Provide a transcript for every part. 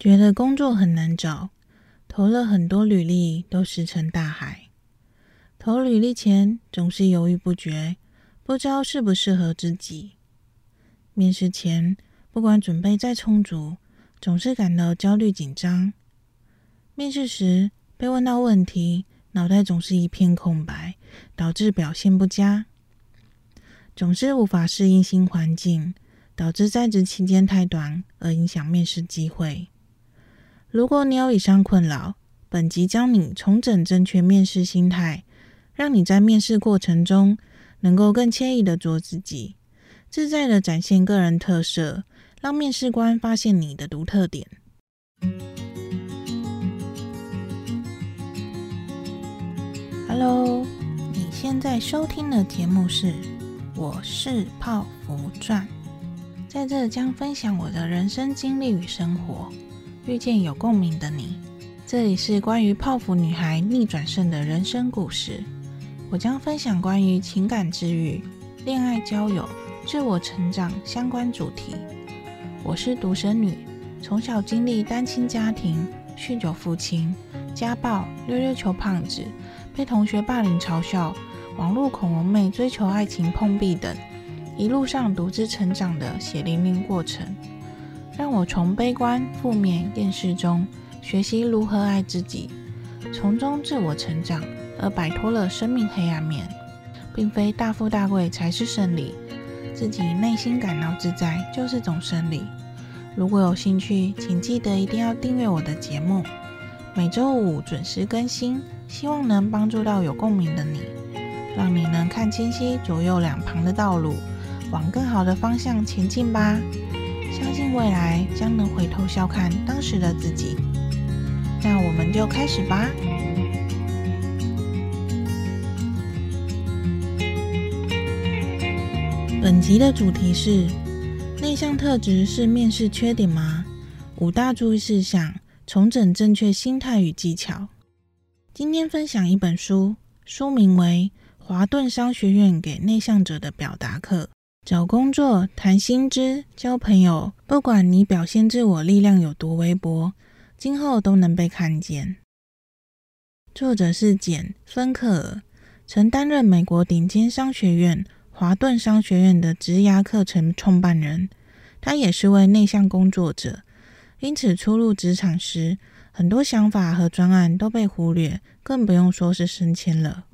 觉得工作很难找，投了很多履历都石沉大海。投履历前总是犹豫不决，不知道适不适合自己。面试前不管准备再充足，总是感到焦虑紧张。面试时被问到问题，脑袋总是一片空白，导致表现不佳。总是无法适应新环境，导致在职期间太短而影响面试机会。如果你有以上困扰，本集教你重整正确面试心态，让你在面试过程中能够更惬意的做自己，自在的展现个人特色，让面试官发现你的独特点。Hello，你现在收听的节目是《我是泡芙传》，在这将分享我的人生经历与生活，遇见有共鸣的你。这里是关于泡芙女孩逆转胜的人生故事，我将分享关于情感治愈、恋爱交友、自我成长相关主题。我是独生女，从小经历单亲家庭、酗酒父亲、家暴、溜溜球胖子。被同学霸凌嘲笑，网络恐龙妹追求爱情碰壁等，一路上独自成长的血淋淋过程，让我从悲观、负面、厌世中学习如何爱自己，从中自我成长，而摆脱了生命黑暗面。并非大富大贵才是胜利，自己内心感到自在就是种胜利。如果有兴趣，请记得一定要订阅我的节目，每周五准时更新。希望能帮助到有共鸣的你，让你能看清晰左右两旁的道路，往更好的方向前进吧。相信未来将能回头笑看当时的自己。那我们就开始吧。本集的主题是：内向特质是面试缺点吗？五大注意事项，重整正确心态与技巧。今天分享一本书，书名为《华顿商学院给内向者的表达课》。找工作、谈薪资、交朋友，不管你表现自我力量有多微薄，今后都能被看见。作者是简·芬克尔，曾担任美国顶尖商学院华顿商学院的职涯课程创办人。他也是位内向工作者，因此初入职场时，很多想法和专案都被忽略，更不用说是升迁了。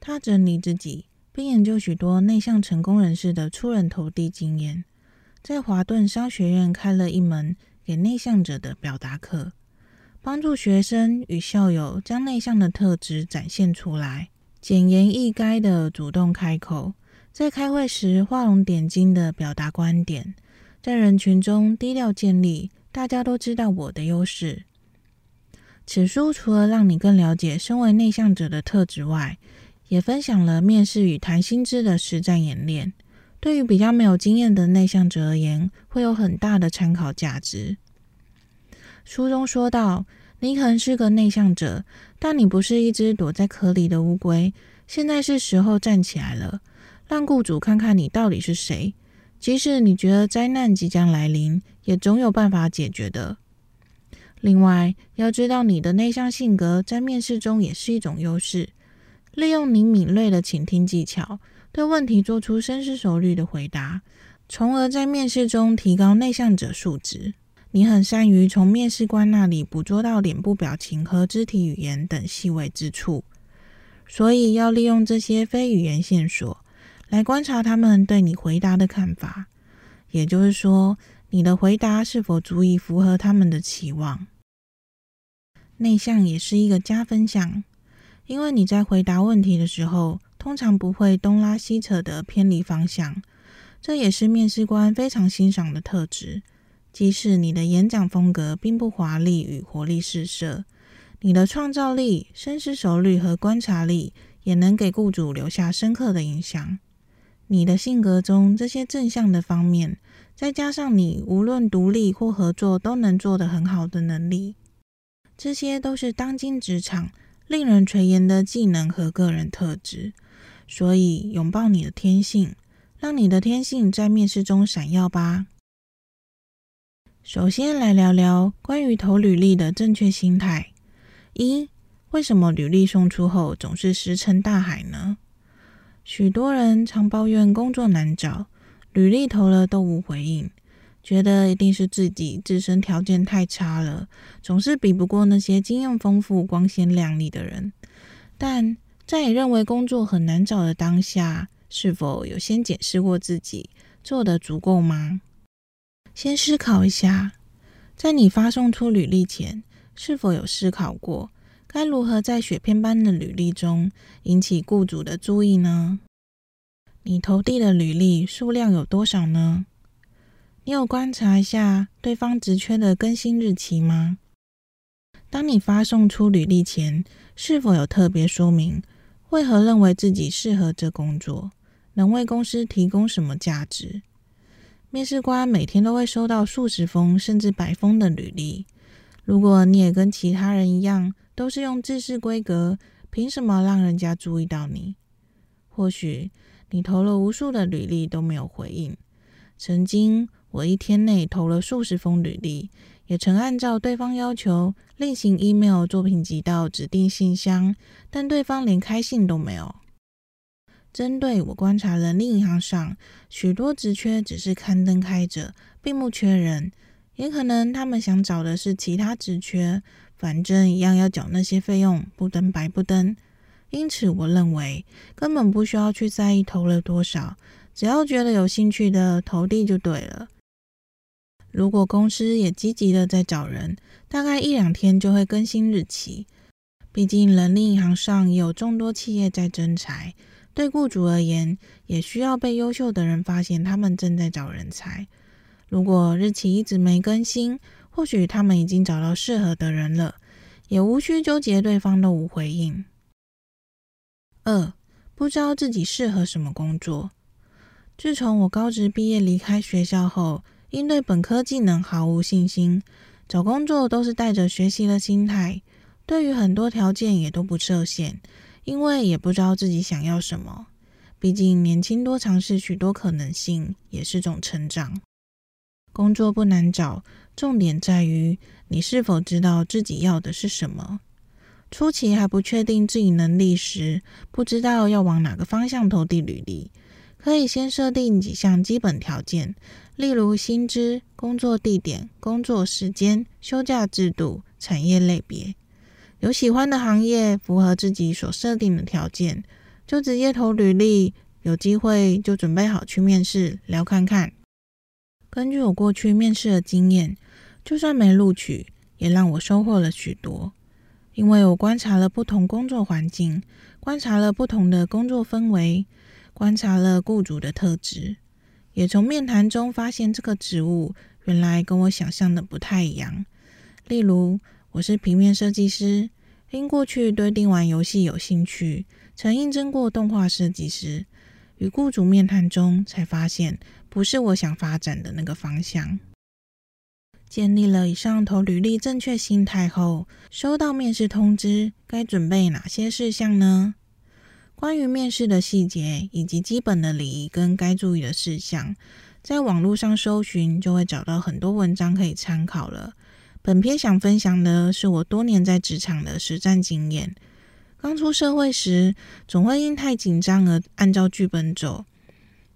他整理自己，并研究许多内向成功人士的出人头地经验，在华顿商学院开了一门给内向者的表达课，帮助学生与校友将内向的特质展现出来，简言易赅的主动开口，在开会时画龙点睛的表达观点，在人群中低调建立大家都知道我的优势。此书除了让你更了解身为内向者的特质外，也分享了面试与谈薪资的实战演练。对于比较没有经验的内向者而言，会有很大的参考价值。书中说到，你可能是个内向者，但你不是一只躲在壳里的乌龟。现在是时候站起来了，让雇主看看你到底是谁。即使你觉得灾难即将来临，也总有办法解决的。另外，要知道你的内向性格在面试中也是一种优势。利用你敏锐的倾听技巧，对问题做出深思熟虑的回答，从而在面试中提高内向者素质。你很善于从面试官那里捕捉到脸部表情和肢体语言等细微之处，所以要利用这些非语言线索来观察他们对你回答的看法。也就是说，你的回答是否足以符合他们的期望？内向也是一个加分项，因为你在回答问题的时候，通常不会东拉西扯的偏离方向，这也是面试官非常欣赏的特质。即使你的演讲风格并不华丽与活力四射，你的创造力、深思熟虑和观察力也能给雇主留下深刻的印象。你的性格中这些正向的方面，再加上你无论独立或合作都能做得很好的能力，这些都是当今职场令人垂涎的技能和个人特质。所以，拥抱你的天性，让你的天性在面试中闪耀吧。首先来聊聊关于投履历的正确心态。一、为什么履历送出后总是石沉大海呢？许多人常抱怨工作难找，履历投了都无回应，觉得一定是自己自身条件太差了，总是比不过那些经验丰富、光鲜亮丽的人。但在你认为工作很难找的当下，是否有先检视过自己做得足够吗？先思考一下，在你发送出履历前，是否有思考过该如何在雪片般的履历中引起雇主的注意呢？你投递的履历数量有多少呢？你有观察一下对方职缺的更新日期吗？当你发送出履历前，是否有特别说明为何认为自己适合这工作，能为公司提供什么价值？面试官每天都会收到数十封甚至百封的履历，如果你也跟其他人一样，都是用制式规格，凭什么让人家注意到你？或许你投了无数的履历都没有回应。曾经，我一天内投了数十封履历。也曾按照对方要求另行 email 作品集到指定信箱，但对方连开信都没有。针对我观察人力银行上许多职缺只是刊登开着，并不缺人，也可能他们想找的是其他职缺，反正一样要缴那些费用，不登白不登。因此，我认为根本不需要去在意投了多少，只要觉得有兴趣的投递就对了。如果公司也积极的在找人，大概一两天就会更新日期。毕竟人力银行上有众多企业在征才，对雇主而言，也需要被优秀的人发现他们正在找人才。如果日期一直没更新，或许他们已经找到适合的人了，也无需纠结对方的无回应。二，不知道自己适合什么工作。自从我高职毕业离开学校后，因对本科技能毫无信心，找工作都是带着学习的心态，对于很多条件也都不设限，因为也不知道自己想要什么。毕竟年轻多尝试许多可能性也是种成长。工作不难找，重点在于你是否知道自己要的是什么。初期还不确定自己能力时，不知道要往哪个方向投递履历，可以先设定几项基本条件。例如薪资、工作地点、工作时间、休假制度、产业类别，有喜欢的行业符合自己所设定的条件，就直接投履历。有机会就准备好去面试，聊看看。根据我过去面试的经验，就算没录取，也让我收获了许多。因为我观察了不同工作环境，观察了不同的工作氛围，观察了雇主的特质。也从面谈中发现，这个职务原来跟我想象的不太一样。例如，我是平面设计师，因过去对电玩游戏有兴趣，曾应征过动画设计师。与雇主面谈中，才发现不是我想发展的那个方向。建立了以上投履历正确心态后，收到面试通知，该准备哪些事项呢？关于面试的细节以及基本的礼仪跟该注意的事项，在网络上搜寻就会找到很多文章可以参考了。本篇想分享的是我多年在职场的实战经验。刚出社会时，总会因太紧张而按照剧本走，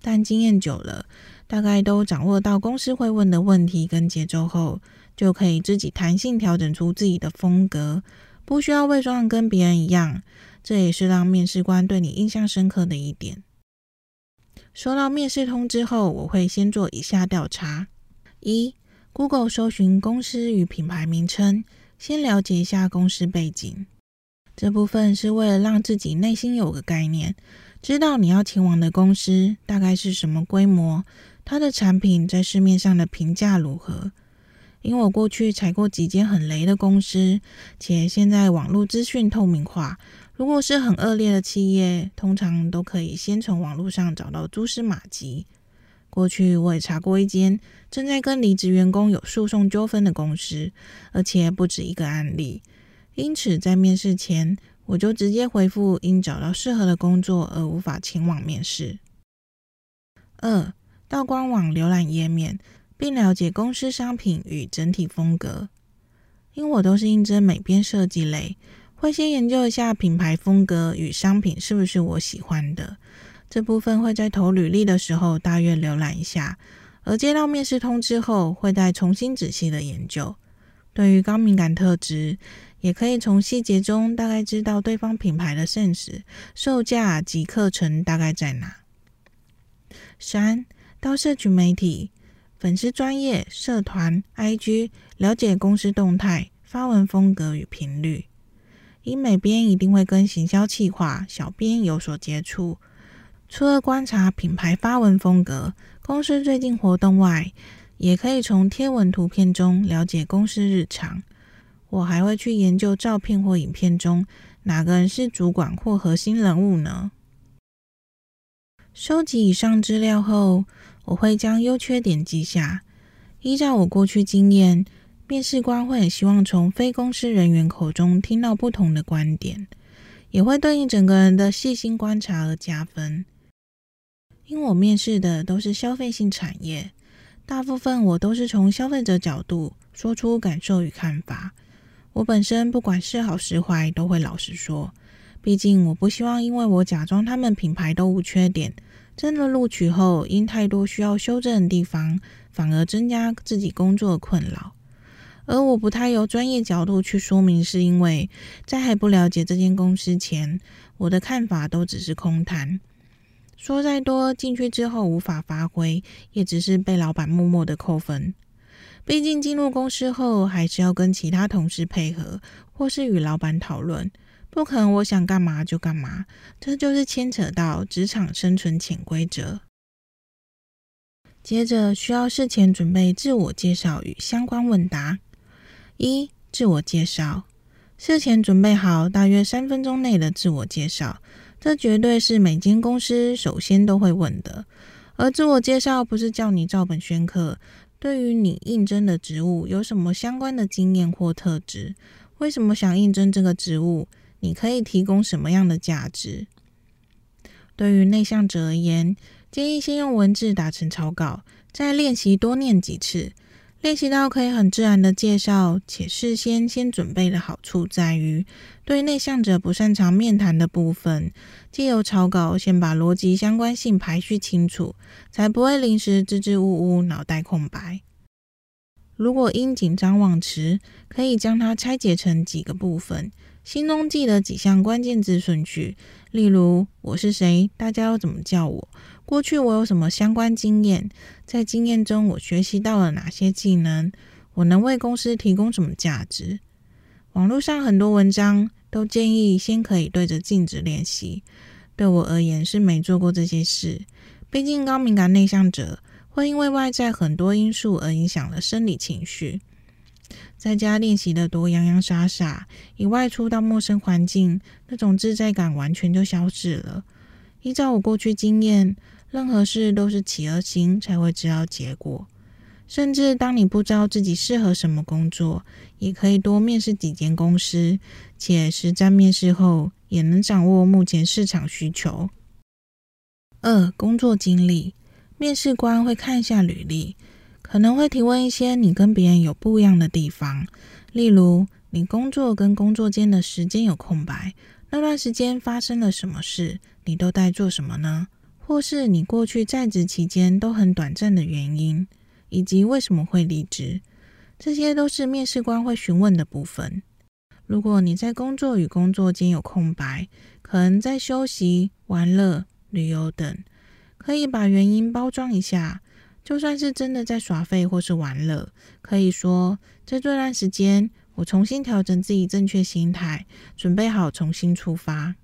但经验久了，大概都掌握到公司会问的问题跟节奏后，就可以自己弹性调整出自己的风格，不需要伪装跟别人一样。这也是让面试官对你印象深刻的一点。收到面试通知后，我会先做以下调查：一、Google 搜寻公司与品牌名称，先了解一下公司背景。这部分是为了让自己内心有个概念，知道你要前往的公司大概是什么规模，它的产品在市面上的评价如何。因为我过去踩过几间很雷的公司，且现在网络资讯透明化。如果是很恶劣的企业，通常都可以先从网络上找到蛛丝马迹。过去我也查过一间正在跟离职员工有诉讼纠纷的公司，而且不止一个案例。因此，在面试前，我就直接回复因找到适合的工作而无法前往面试。二、到官网浏览页面，并了解公司商品与整体风格。因我都是应征美编设计类，会先研究一下品牌风格与商品是不是我喜欢的。这部分会在投履历的时候大约浏览一下，而接到面试通知后，会再重新仔细的研究。对于高敏感特质，也可以从细节中大概知道对方品牌的现实、售价及课程大概在哪。三、到社群媒体、粉丝专业、社团、IG 了解公司动态、发文风格与频率。因美编一定会跟行销企划、小编有所接触。除了观察品牌发文风格、公司最近活动外，也可以从贴文图片中了解公司日常。我还会去研究照片或影片中哪个人是主管或核心人物呢？收集以上资料后，我会将优缺点记下。依照我过去经验，面试官会很希望从非公司人员口中听到不同的观点，也会对应整个人的细心观察而加分。因我面试的都是消费性产业，大部分我都是从消费者角度说出感受与看法。我本身不管是好是坏，都会老实说。毕竟我不希望因为我假装他们品牌都无缺点，真的录取后因太多需要修正的地方，反而增加自己工作困扰。而我不太由专业角度去说明，是因为在还不了解这间公司前，我的看法都只是空谈。说再多，进去之后无法发挥，也只是被老板默默的扣分。毕竟进入公司后，还是要跟其他同事配合，或是与老板讨论，不可能我想干嘛就干嘛。这就是牵扯到职场生存潜规则。接着需要事前准备自我介绍与相关问答。一、自我介绍，事前准备好大约三分钟内的自我介绍。这绝对是每间公司首先都会问的，而自我介绍不是叫你照本宣科。对于你应征的职务有什么相关的经验或特质？为什么想应征这个职务？你可以提供什么样的价值？对于内向者而言，建议先用文字打成草稿，再练习多念几次。练习到可以很自然的介绍，且事先先准备的好处在于，对内向者不擅长面谈的部分，借由草稿先把逻辑相关性排序清楚，才不会临时支支吾吾，脑袋空白。如果因紧张忘词，可以将它拆解成几个部分，心中记得几项关键字顺序，例如我是谁，大家要怎么叫我。过去我有什么相关经验？在经验中我学习到了哪些技能？我能为公司提供什么价值？网络上很多文章都建议先可以对着镜子练习。对我而言是没做过这些事。毕竟高敏感内向者会因为外在很多因素而影响了生理情绪。在家练习的多洋洋洒洒，一外出到陌生环境，那种自在感完全就消失了。依照我过去经验。任何事都是起而行才会知道结果，甚至当你不知道自己适合什么工作，也可以多面试几间公司，且实战面试后也能掌握目前市场需求。二、工作经历，面试官会看一下履历，可能会提问一些你跟别人有不一样的地方，例如你工作跟工作间的时间有空白，那段时间发生了什么事？你都在做什么呢？或是你过去在职期间都很短暂的原因，以及为什么会离职，这些都是面试官会询问的部分。如果你在工作与工作间有空白，可能在休息、玩乐、旅游等，可以把原因包装一下。就算是真的在耍废或是玩乐，可以说在这段时间我重新调整自己正确心态，准备好重新出发。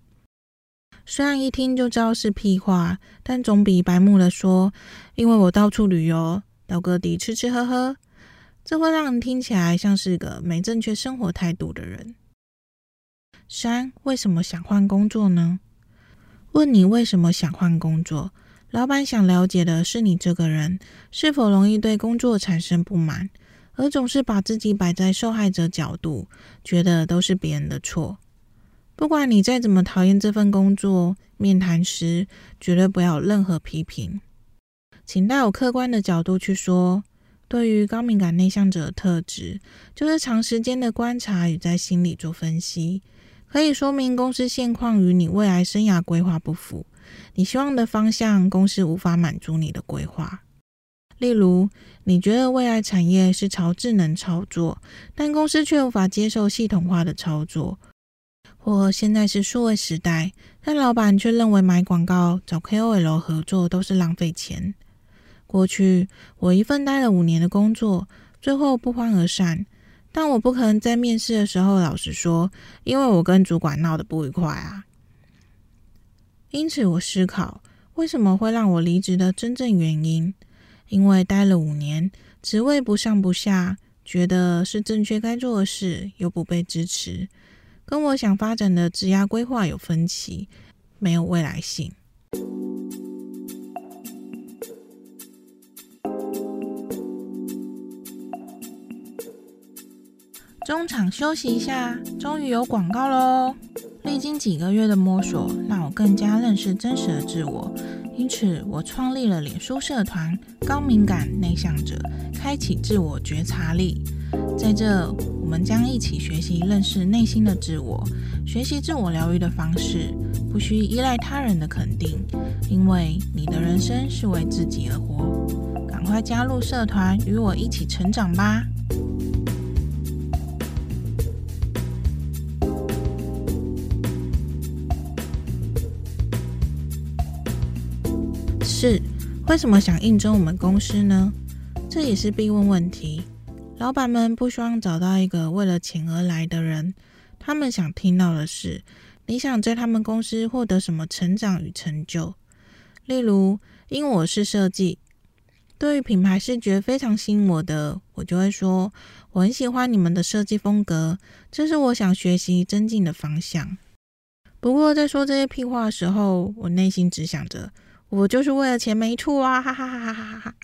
虽然一听就知道是屁话，但总比白目的说，因为我到处旅游，到各地吃吃喝喝，这会让人听起来像是个没正确生活态度的人。三，为什么想换工作呢？问你为什么想换工作，老板想了解的是你这个人是否容易对工作产生不满，而总是把自己摆在受害者角度，觉得都是别人的错。不管你再怎么讨厌这份工作，面谈时绝对不要有任何批评，请带有客观的角度去说。对于高敏感内向者的特质，就是长时间的观察与在心里做分析，可以说明公司现况与你未来生涯规划不符，你希望的方向，公司无法满足你的规划。例如，你觉得未来产业是朝智能操作，但公司却无法接受系统化的操作；或现在是数位时代，但老板却认为买广告、找 KOL 合作都是浪费钱。过去我一份待了五年的工作，最后不欢而散。但我不可能在面试的时候老实说，因为我跟主管闹得不愉快啊。因此，我思考为什么会让我离职的真正原因。因为待了五年，职位不上不下，觉得是正确该做的事，又不被支持，跟我想发展的职涯规划有分歧，没有未来性。中场休息一下，终于有广告喽！历经几个月的摸索，让我更加认识真实的自我，因此我创立了脸书社团“高敏感内向者”，开启自我觉察力。在这，我们将一起学习认识内心的自我，学习自我疗愈的方式，不需依赖他人的肯定，因为你的人生是为自己而活。赶快加入社团，与我一起成长吧！是，为什么想应征我们公司呢？这也是必问问题。老板们不希望找到一个为了钱而来的人，他们想听到的是，你想在他们公司获得什么成长与成就。例如，因我是设计，对于品牌视觉非常吸引我的，我就会说，我很喜欢你们的设计风格，这是我想学习增进的方向。不过，在说这些屁话的时候，我内心只想着。我就是为了钱没处啊！哈哈哈哈哈哈。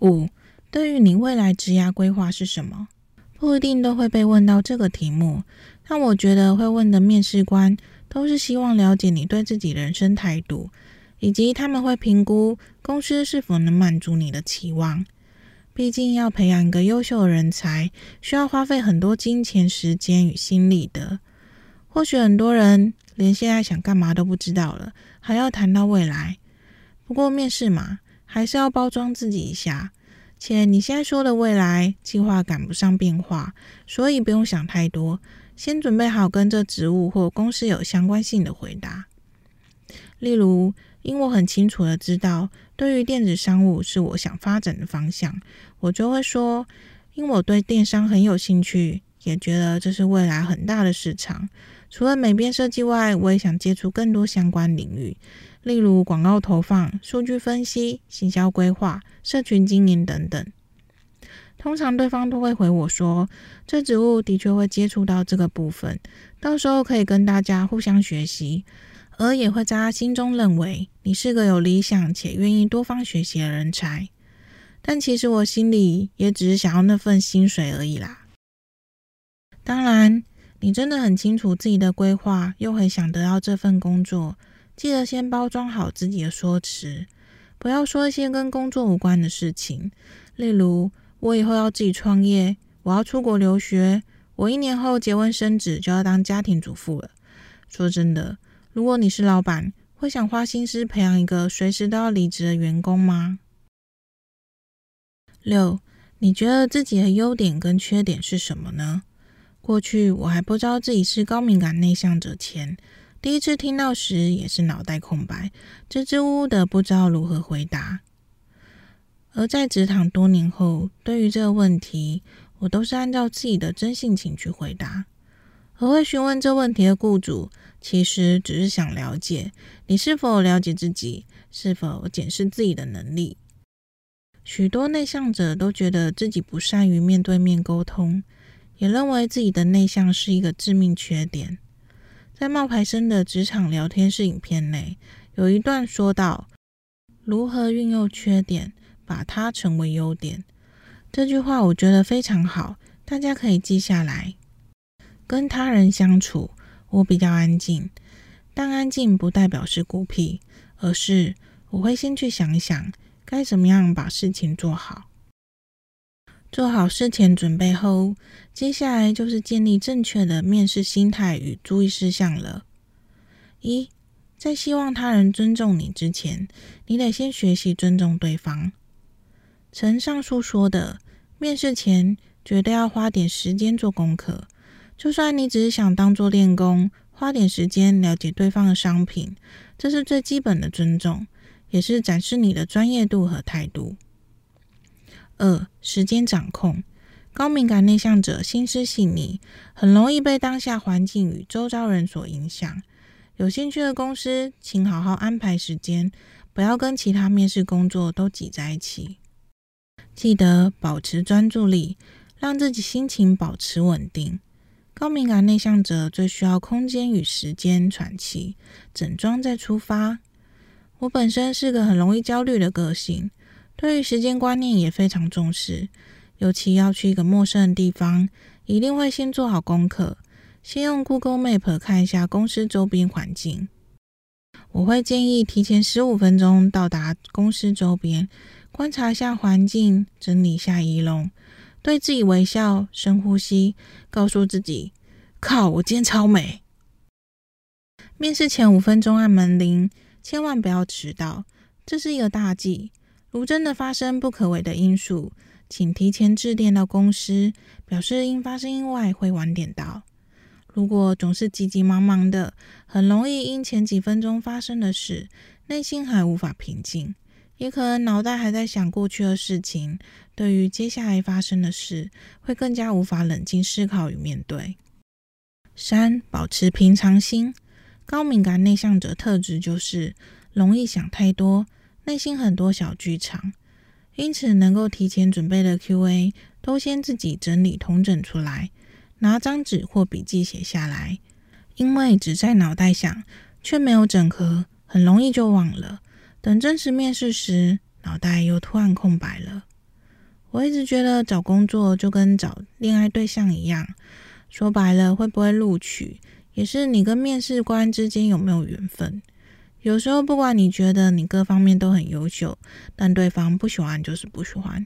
五，对于你未来职涯规划是什么？不一定都会被问到这个题目，但我觉得会问的面试官都是希望了解你对自己人生态度，以及他们会评估公司是否能满足你的期望。毕竟要培养一个优秀的人才，需要花费很多金钱、时间与心力的。或许很多人连现在想干嘛都不知道了，还要谈到未来。不过面试嘛，还是要包装自己一下。且你现在说的未来计划赶不上变化，所以不用想太多，先准备好跟这职务或公司有相关性的回答。例如，因我很清楚的知道，对于电子商务是我想发展的方向，我就会说，因我对电商很有兴趣，也觉得这是未来很大的市场。除了美编设计外，我也想接触更多相关领域，例如广告投放、数据分析、行销规划、社群经营等等。通常对方都会回我说，这职务的确会接触到这个部分，到时候可以跟大家互相学习，而也会在他心中认为你是个有理想且愿意多方学习的人才。但其实我心里也只是想要那份薪水而已啦。当然。你真的很清楚自己的规划，又很想得到这份工作，记得先包装好自己的说辞，不要说一些跟工作无关的事情。例如，我以后要自己创业，我要出国留学，我一年后结婚生子就要当家庭主妇了。说真的，如果你是老板，会想花心思培养一个随时都要离职的员工吗？六，你觉得自己的优点跟缺点是什么呢？过去我还不知道自己是高敏感内向者前，第一次听到时也是脑袋空白，支支吾吾的不知道如何回答。而在职场多年后，对于这个问题，我都是按照自己的真性情去回答。而会询问这问题的雇主，其实只是想了解你是否了解自己，是否检视自己的能力。许多内向者都觉得自己不善于面对面沟通。也认为自己的内向是一个致命缺点。在冒牌生的职场聊天室影片内，有一段说道：“如何运用缺点，把它成为优点。”这句话我觉得非常好，大家可以记下来。跟他人相处，我比较安静，但安静不代表是孤僻，而是我会先去想一想该怎么样把事情做好。做好事前准备后，接下来就是建立正确的面试心态与注意事项了。一，在希望他人尊重你之前，你得先学习尊重对方。承上述说的，面试前绝对要花点时间做功课。就算你只是想当做练功，花点时间了解对方的商品，这是最基本的尊重，也是展示你的专业度和态度。二、时间掌控，高敏感内向者心思细腻，很容易被当下环境与周遭人所影响。有兴趣的公司，请好好安排时间，不要跟其他面试工作都挤在一起。记得保持专注力，让自己心情保持稳定。高敏感内向者最需要空间与时间喘气，整装再出发。我本身是个很容易焦虑的个性。对于时间观念也非常重视，尤其要去一个陌生的地方，一定会先做好功课，先用 Google Map 看一下公司周边环境。我会建议提前十五分钟到达公司周边，观察一下环境，整理下仪容，对自己微笑，深呼吸，告诉自己：“靠，我今天超美。”面试前五分钟按门铃，千万不要迟到，这是一个大忌。如真的发生不可为的因素，请提前致电到公司，表示因发生意外会晚点到。如果总是急急忙忙的，很容易因前几分钟发生的事，内心还无法平静，也可能脑袋还在想过去的事情，对于接下来发生的事，会更加无法冷静思考与面对。三、保持平常心。高敏感内向者特质就是容易想太多。内心很多小剧场，因此能够提前准备的 Q&A 都先自己整理统整出来，拿张纸或笔记写下来。因为只在脑袋想，却没有整合，很容易就忘了。等真实面试时，脑袋又突然空白了。我一直觉得找工作就跟找恋爱对象一样，说白了，会不会录取，也是你跟面试官之间有没有缘分。有时候，不管你觉得你各方面都很优秀，但对方不喜欢就是不喜欢。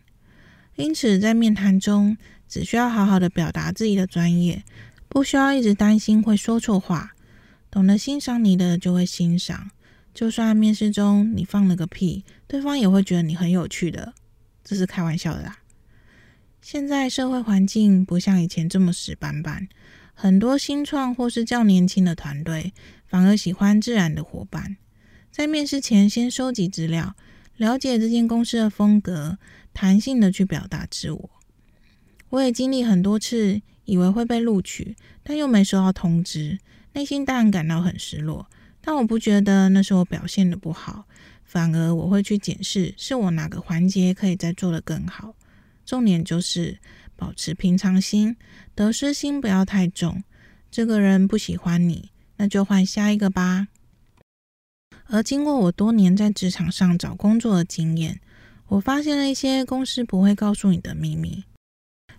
因此，在面谈中，只需要好好的表达自己的专业，不需要一直担心会说错话。懂得欣赏你的就会欣赏，就算面试中你放了个屁，对方也会觉得你很有趣的。这是开玩笑的啦。现在社会环境不像以前这么死板板，很多新创或是较年轻的团队反而喜欢自然的伙伴。在面试前，先收集资料，了解这间公司的风格，弹性的去表达自我。我也经历很多次，以为会被录取，但又没收到通知，内心当然感到很失落。但我不觉得那是我表现的不好，反而我会去检视，是我哪个环节可以再做得更好。重点就是保持平常心，得失心不要太重。这个人不喜欢你，那就换下一个吧。而经过我多年在职场上找工作的经验，我发现了一些公司不会告诉你的秘密。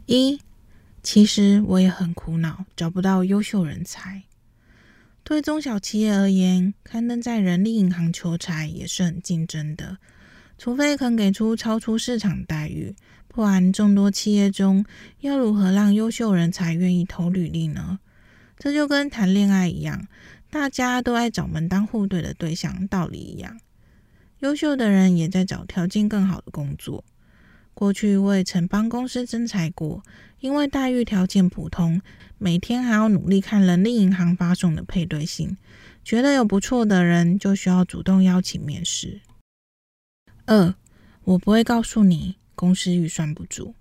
一，其实我也很苦恼，找不到优秀人才。对中小企业而言，刊登在人力银行求才也是很竞争的，除非肯给出超出市场待遇，不然众多企业中要如何让优秀人才愿意投履历呢？这就跟谈恋爱一样。大家都爱找门当户对的对象，道理一样。优秀的人也在找条件更好的工作。过去我也曾帮公司征才过，因为待遇条件普通，每天还要努力看人力银行发送的配对信，觉得有不错的人，就需要主动邀请面试。二，我不会告诉你公司预算不足，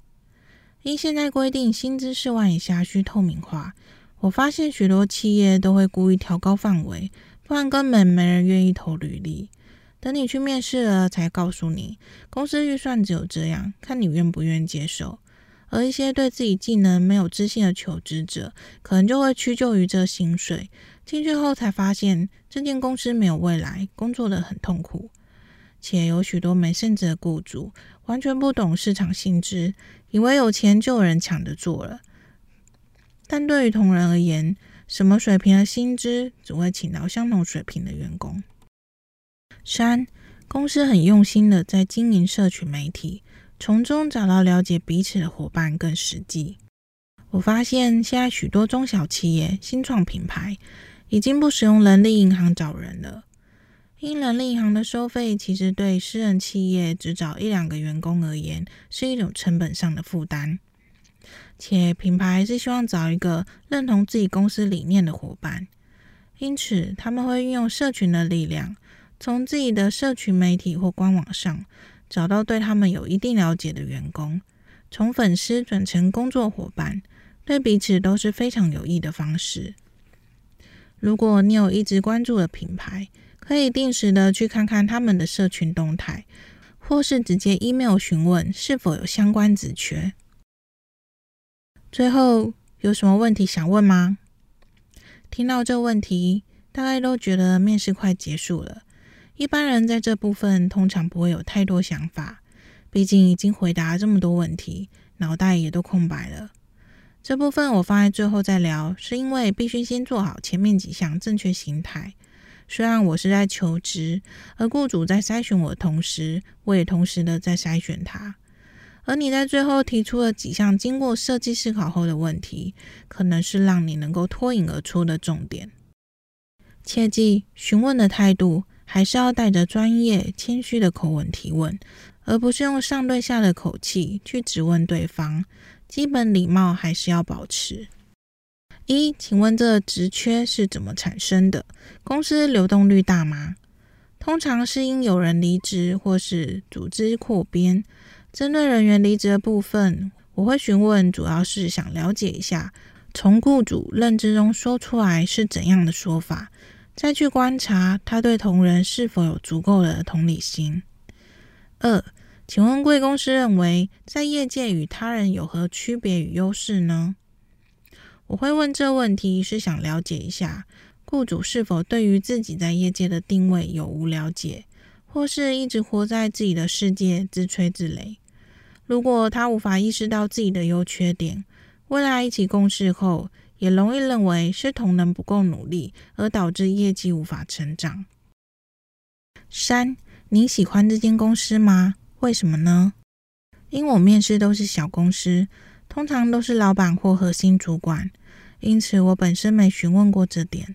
因现在规定薪资四万以下需透明化。我发现许多企业都会故意调高范围，不然根本没人愿意投履历。等你去面试了，才告诉你公司预算只有这样，看你愿不愿意接受。而一些对自己技能没有自信的求职者，可能就会屈就于这薪水。进去后才发现，这间公司没有未来，工作的很痛苦。且有许多没素质的雇主，完全不懂市场薪资，以为有钱就有人抢着做了。但对于同仁而言，什么水平的薪资只会请到相同水平的员工。三，公司很用心的在经营社群媒体，从中找到了解彼此的伙伴更实际。我发现现在许多中小企业新创品牌已经不使用人力银行找人了，因人力银行的收费其实对私人企业只找一两个员工而言是一种成本上的负担，且品牌是希望找一个认同自己公司理念的伙伴，因此他们会运用社群的力量，从自己的社群媒体或官网上。找到对他们有一定了解的员工，从粉丝转成工作伙伴，对彼此都是非常有益的方式。如果你有一直关注的品牌，可以定时的去看看他们的社群动态，或是直接 email 询问是否有相关职缺。最后，有什么问题想问吗？听到这问题，大概都觉得面试快结束了。一般人在这部分通常不会有太多想法，毕竟已经回答这么多问题，脑袋也都空白了。这部分我放在最后再聊，是因为必须先做好前面几项正确心态。虽然我是在求职，而雇主在筛选我的同时，我也同时的在筛选他。而你在最后提出了几项经过设计思考后的问题，可能是让你能够脱颖而出的重点。切记询问的态度。还是要带着专业、谦虚的口吻提问，而不是用上对下的口气去质问对方。基本礼貌还是要保持。一，请问这个职缺是怎么产生的？公司流动率大吗？通常是因有人离职或是组织扩编。针对人员离职的部分，我会询问，主要是想了解一下，从雇主认知中说出来是怎样的说法。再去观察他对同仁是否有足够的同理心。二，请问贵公司认为在业界与他人有何区别与优势呢？我会问这问题是想了解一下雇主是否对于自己在业界的定位有无了解，或是一直活在自己的世界自吹自擂。如果他无法意识到自己的优缺点，未来一起共事后，也容易认为是同仁不够努力，而导致业绩无法成长。三，你喜欢这间公司吗？为什么呢？因我面试都是小公司，通常都是老板或核心主管，因此我本身没询问过这点。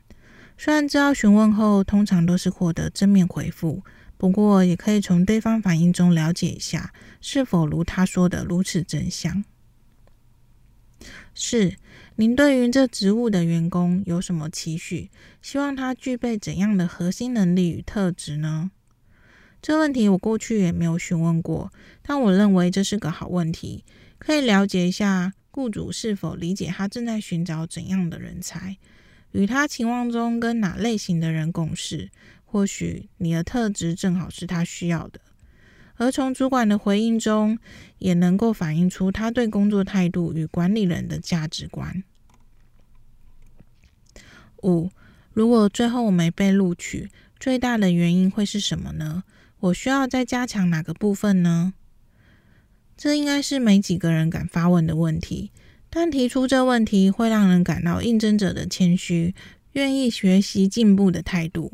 虽然知道询问后通常都是获得正面回复，不过也可以从对方反应中了解一下，是否如他说的如此真相。四。您对于这职务的员工有什么期许？希望他具备怎样的核心能力与特质呢？这问题我过去也没有询问过，但我认为这是个好问题，可以了解一下雇主是否理解他正在寻找怎样的人才，与他期望中跟哪类型的人共事，或许你的特质正好是他需要的。而从主管的回应中，也能够反映出他对工作态度与管理人的价值观。五，如果最后我没被录取，最大的原因会是什么呢？我需要再加强哪个部分呢？这应该是没几个人敢发问的问题，但提出这问题会让人感到应征者的谦虚，愿意学习进步的态度。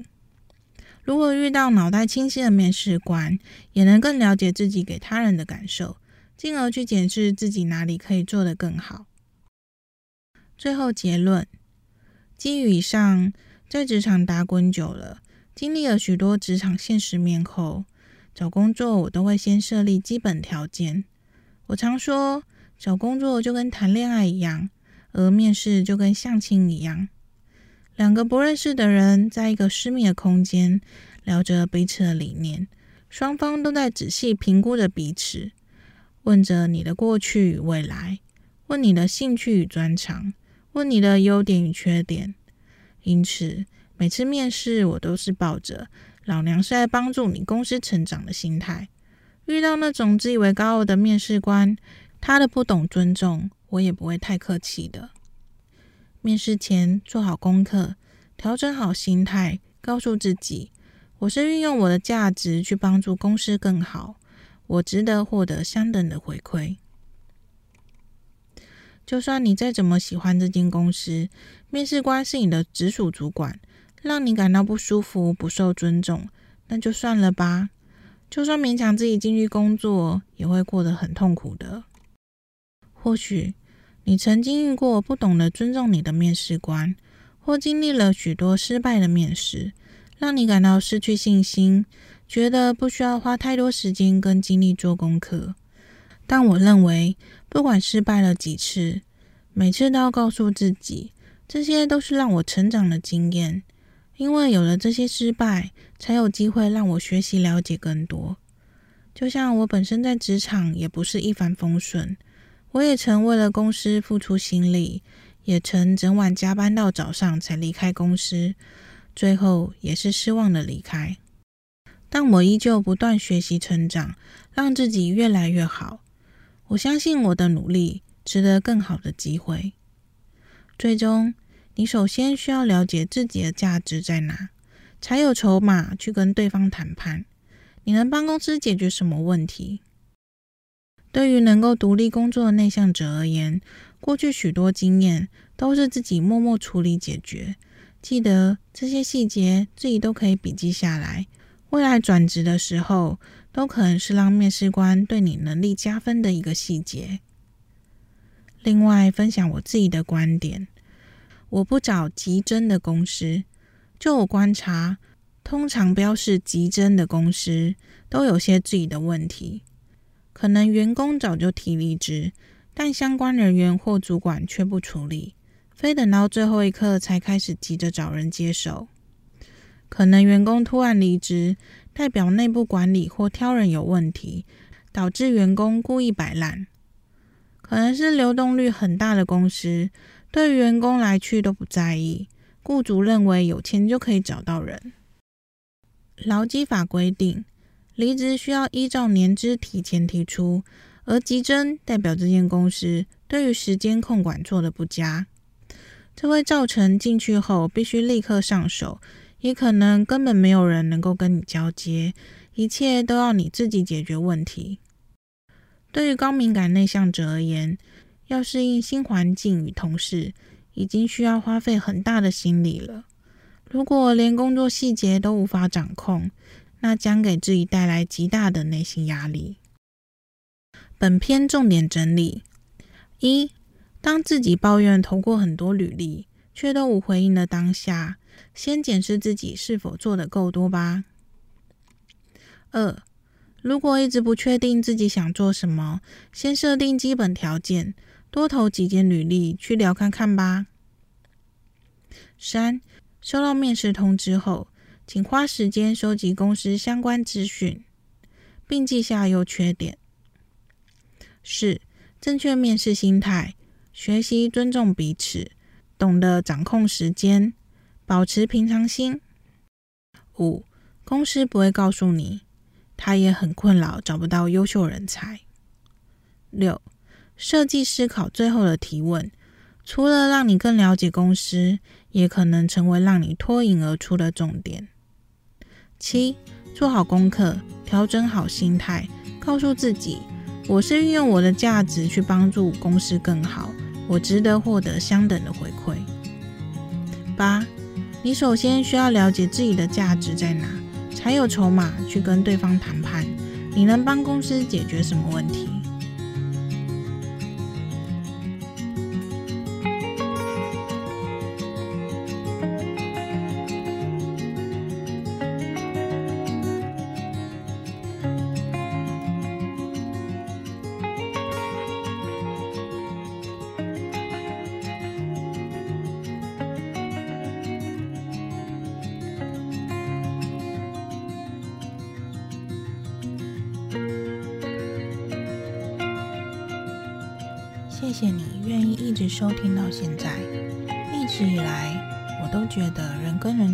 如果遇到脑袋清晰的面试官，也能更了解自己给他人的感受，进而去检视自己哪里可以做得更好。最后结论：基于以上，在职场打滚久了，经历了许多职场现实面后，找工作我都会先设立基本条件。我常说，找工作就跟谈恋爱一样，而面试就跟相亲一样。两个不认识的人在一个私密的空间聊着彼此的理念，双方都在仔细评估着彼此，问着你的过去与未来，问你的兴趣与专长，问你的优点与缺点。因此，每次面试我都是抱着“老娘是在帮助你公司成长”的心态。遇到那种自以为高傲的面试官，他的不懂尊重，我也不会太客气的。面试前做好功课，调整好心态，告诉自己，我是运用我的价值去帮助公司更好，我值得获得相等的回馈。就算你再怎么喜欢这间公司，面试官是你的直属主管，让你感到不舒服、不受尊重，那就算了吧。就算勉强自己进去工作，也会过得很痛苦的。或许你曾经遇过不懂得尊重你的面试官，或经历了许多失败的面试，让你感到失去信心，觉得不需要花太多时间跟精力做功课。但我认为，不管失败了几次，每次都要告诉自己，这些都是让我成长的经验。因为有了这些失败，才有机会让我学习了解更多。就像我本身在职场也不是一帆风顺，我也曾为了公司付出心力，也曾整晚加班到早上才离开公司，最后也是失望的离开。但我依旧不断学习成长，让自己越来越好。我相信我的努力值得更好的机会。最终，你首先需要了解自己的价值在哪，才有筹码去跟对方谈判。你能帮公司解决什么问题？对于能够独立工作的内向者而言，过去许多经验都是自己默默处理解决。记得这些细节，自己都可以笔记下来。未来转职的时候，都可能是让面试官对你能力加分的一个细节。另外，分享我自己的观点。我不找急征的公司，就我观察，通常标示急征的公司都有些自己的问题，可能员工早就提离职，但相关人员或主管却不处理，非等到最后一刻才开始急着找人接手。可能员工突然离职，代表内部管理或挑人有问题，导致员工故意摆烂。可能是流动率很大的公司。对于员工来去都不在意，雇主认为有钱就可以找到人。劳基法规定，离职需要依照年资提前提出，而急征代表这间公司对于时间控管做得不佳，这会造成进去后必须立刻上手，也可能根本没有人能够跟你交接，一切都要你自己解决问题。对于高敏感内向者而言，要适应新环境与同事，已经需要花费很大的心力了。如果连工作细节都无法掌控，那将给自己带来极大的内心压力。本篇重点整理：一、当自己抱怨投过很多履历，却都无回应的当下，先检视自己是否做得够多吧。二、如果一直不确定自己想做什么，先设定基本条件。多投几件履历去聊看看吧。三、收到面试通知后，请花时间收集公司相关资讯，并记下优缺点。四、正确面试心态，学习尊重彼此，懂得掌控时间，保持平常心。五、公司不会告诉你，他也很困扰，找不到优秀人才。六。设计思考最后的提问，除了让你更了解公司，也可能成为让你脱颖而出的重点。七，做好功课，调整好心态，告诉自己，我是运用我的价值去帮助公司更好，我值得获得相等的回馈。八，你首先需要了解自己的价值在哪，才有筹码去跟对方谈判，你能帮公司解决什么问题？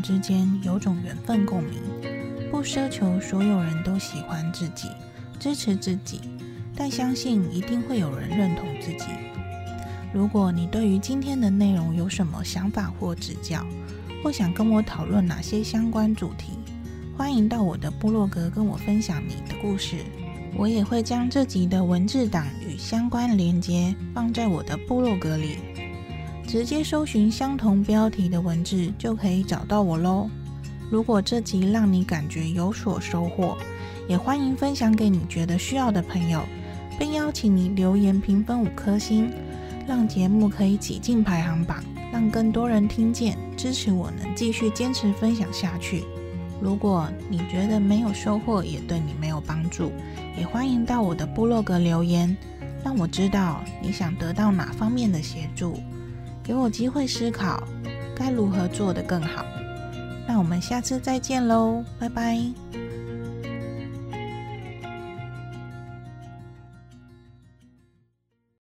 之间有种缘分共鸣，不奢求所有人都喜欢自己、支持自己，但相信一定会有人认同自己。如果你对于今天的内容有什么想法或指教，或想跟我讨论哪些相关主题，欢迎到我的部落格跟我分享你的故事。我也会将这集的文字档与相关连接放在我的部落格里，直接搜寻相同标题的文字就可以找到我喽。如果这集让你感觉有所收获，也欢迎分享给你觉得需要的朋友，并邀请你留言评分五颗星，让节目可以挤进排行榜，让更多人听见，支持我能继续坚持分享下去。如果你觉得没有收获，也对你没有帮助，也欢迎到我的部落格留言，让我知道你想得到哪方面的协助，给我机会思考该如何做得更好。那我们下次再见喽，拜拜。